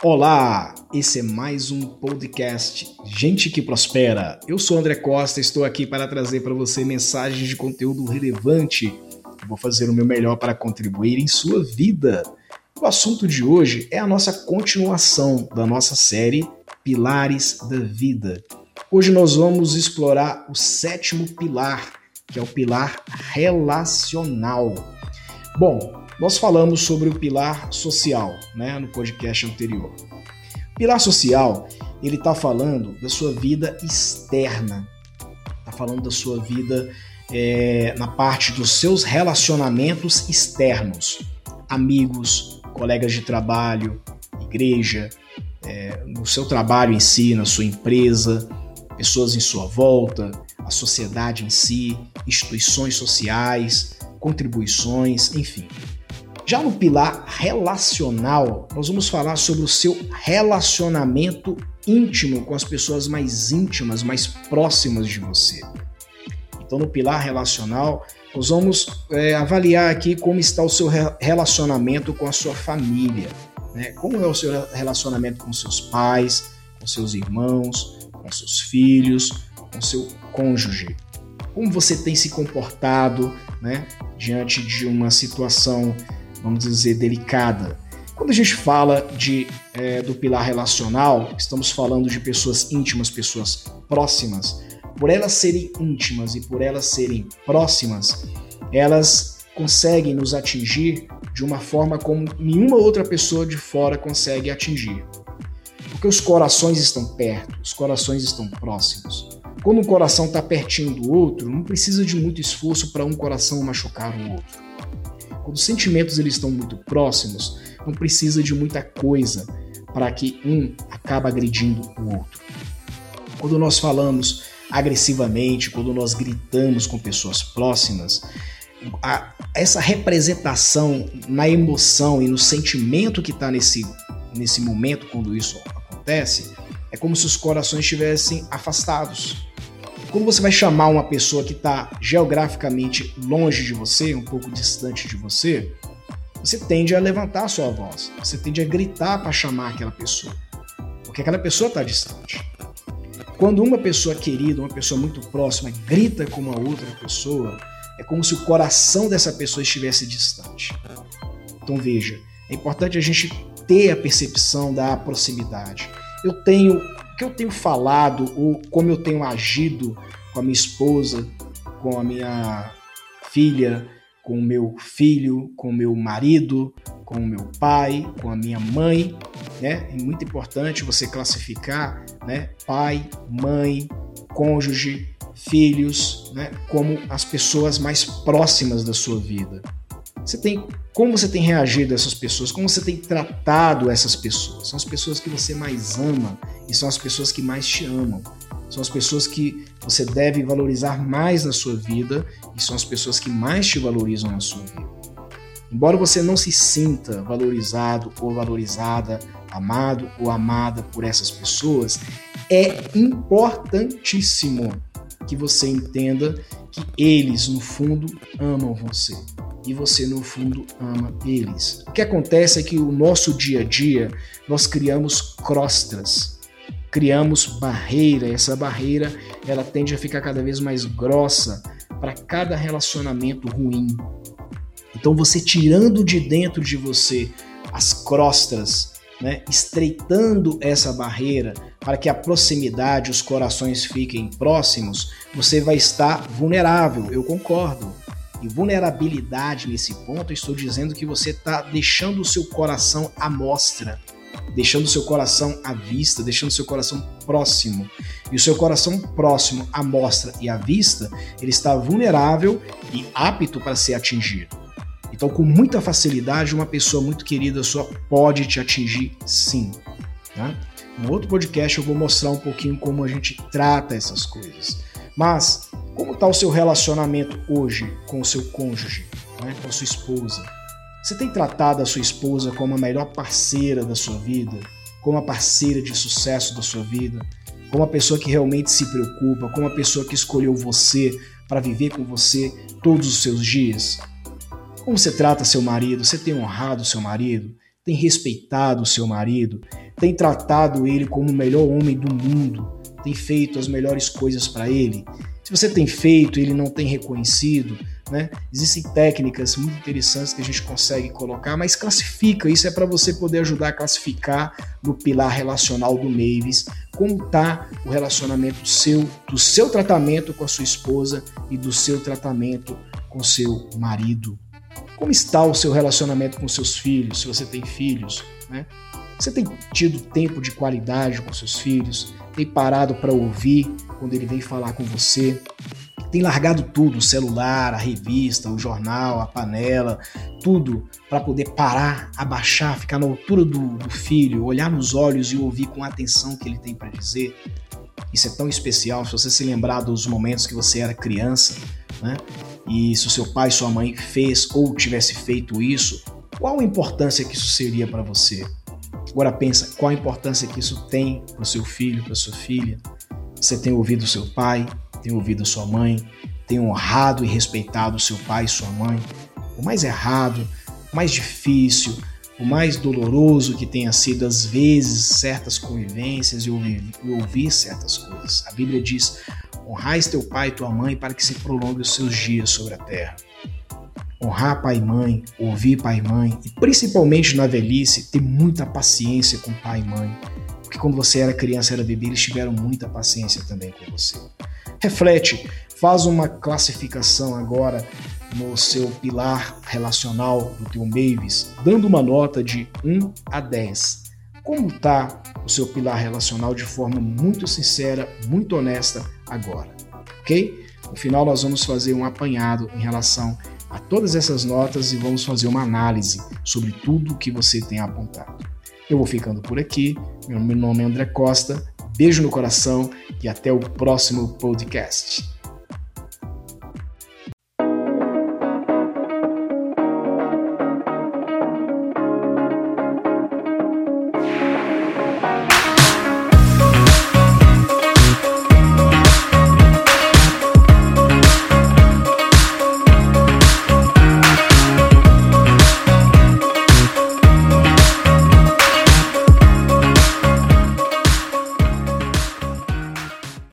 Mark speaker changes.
Speaker 1: Olá, esse é mais um podcast Gente que Prospera. Eu sou André Costa, estou aqui para trazer para você mensagens de conteúdo relevante. vou fazer o meu melhor para contribuir em sua vida. O assunto de hoje é a nossa continuação da nossa série Pilares da Vida. Hoje nós vamos explorar o sétimo pilar, que é o pilar relacional. Bom, nós falamos sobre o pilar social, né, no podcast anterior. O pilar social, ele está falando da sua vida externa, está falando da sua vida é, na parte dos seus relacionamentos externos, amigos, colegas de trabalho, igreja, é, no seu trabalho em si, na sua empresa, pessoas em sua volta, a sociedade em si, instituições sociais, contribuições, enfim. Já no pilar relacional, nós vamos falar sobre o seu relacionamento íntimo com as pessoas mais íntimas, mais próximas de você. Então, no pilar relacional, nós vamos é, avaliar aqui como está o seu relacionamento com a sua família. Né? Como é o seu relacionamento com seus pais, com seus irmãos, com seus filhos, com seu cônjuge. Como você tem se comportado né, diante de uma situação vamos dizer, delicada. Quando a gente fala de, é, do pilar relacional, estamos falando de pessoas íntimas, pessoas próximas. Por elas serem íntimas e por elas serem próximas, elas conseguem nos atingir de uma forma como nenhuma outra pessoa de fora consegue atingir. Porque os corações estão perto, os corações estão próximos. Quando um coração está pertinho do outro, não precisa de muito esforço para um coração machucar o outro. Quando os sentimentos eles estão muito próximos, não precisa de muita coisa para que um acabe agredindo o outro. Quando nós falamos agressivamente, quando nós gritamos com pessoas próximas, a, essa representação na emoção e no sentimento que está nesse, nesse momento quando isso acontece, é como se os corações estivessem afastados. Quando você vai chamar uma pessoa que está geograficamente longe de você, um pouco distante de você, você tende a levantar a sua voz, você tende a gritar para chamar aquela pessoa, porque aquela pessoa está distante. Quando uma pessoa querida, uma pessoa muito próxima, grita com uma outra pessoa, é como se o coração dessa pessoa estivesse distante. Então veja, é importante a gente ter a percepção da proximidade. Eu tenho que eu tenho falado ou como eu tenho agido com a minha esposa, com a minha filha, com o meu filho, com o meu marido, com o meu pai, com a minha mãe, né? É muito importante você classificar, né? Pai, mãe, cônjuge, filhos, né? Como as pessoas mais próximas da sua vida. Você tem como você tem reagido a essas pessoas, como você tem tratado essas pessoas. São as pessoas que você mais ama e são as pessoas que mais te amam. São as pessoas que você deve valorizar mais na sua vida e são as pessoas que mais te valorizam na sua vida. Embora você não se sinta valorizado ou valorizada, amado ou amada por essas pessoas, é importantíssimo que você entenda que eles, no fundo, amam você e você no fundo ama eles. O que acontece é que o nosso dia a dia nós criamos crostas, criamos barreira, essa barreira ela tende a ficar cada vez mais grossa para cada relacionamento ruim. Então você tirando de dentro de você as crostas, né, estreitando essa barreira para que a proximidade, os corações fiquem próximos, você vai estar vulnerável, eu concordo e vulnerabilidade nesse ponto, eu estou dizendo que você está deixando o seu coração à mostra, deixando o seu coração à vista, deixando o seu coração próximo. E o seu coração próximo à mostra e à vista, ele está vulnerável e apto para ser atingido. Então, com muita facilidade, uma pessoa muito querida sua pode te atingir sim. Tá? No outro podcast eu vou mostrar um pouquinho como a gente trata essas coisas. Mas como está o seu relacionamento hoje com o seu cônjuge, né, com a sua esposa? Você tem tratado a sua esposa como a melhor parceira da sua vida, como a parceira de sucesso da sua vida, como a pessoa que realmente se preocupa, como a pessoa que escolheu você para viver com você todos os seus dias? Como você trata seu marido? Você tem honrado seu marido? tem respeitado seu marido, tem tratado ele como o melhor homem do mundo, tem feito as melhores coisas para ele. Se você tem feito e ele não tem reconhecido, né? Existem técnicas muito interessantes que a gente consegue colocar, mas classifica. Isso é para você poder ajudar a classificar no pilar relacional do Mavis como está o relacionamento seu, do seu tratamento com a sua esposa e do seu tratamento com seu marido. Como está o seu relacionamento com seus filhos, se você tem filhos, né? Você tem tido tempo de qualidade com seus filhos? Tem parado para ouvir quando ele vem falar com você? tem largado tudo, o celular, a revista, o jornal, a panela, tudo para poder parar, abaixar, ficar na altura do, do, filho, olhar nos olhos e ouvir com atenção o que ele tem para dizer. Isso é tão especial. Se você se lembrar dos momentos que você era criança, né? E se o seu pai, sua mãe fez ou tivesse feito isso, qual a importância que isso seria para você? Agora pensa, qual a importância que isso tem para o seu filho, para sua filha? Você tem ouvido seu pai, tem ouvido sua mãe, tem honrado e respeitado seu pai e sua mãe. O mais errado, o mais difícil, o mais doloroso que tenha sido, às vezes, certas convivências e ouvir, e ouvir certas coisas. A Bíblia diz: honrais teu pai e tua mãe para que se prolongue os seus dias sobre a terra. Honrar pai e mãe, ouvir pai e mãe, e principalmente na velhice, ter muita paciência com pai e mãe. Porque quando você era criança, era bebê, eles tiveram muita paciência também com você. Reflete, faz uma classificação agora no seu pilar relacional do teu Mavis, dando uma nota de 1 a 10. Como está o seu pilar relacional de forma muito sincera, muito honesta agora, ok? No final nós vamos fazer um apanhado em relação a todas essas notas e vamos fazer uma análise sobre tudo que você tem apontado. Eu vou ficando por aqui. Meu nome é André Costa. Beijo no coração e até o próximo podcast.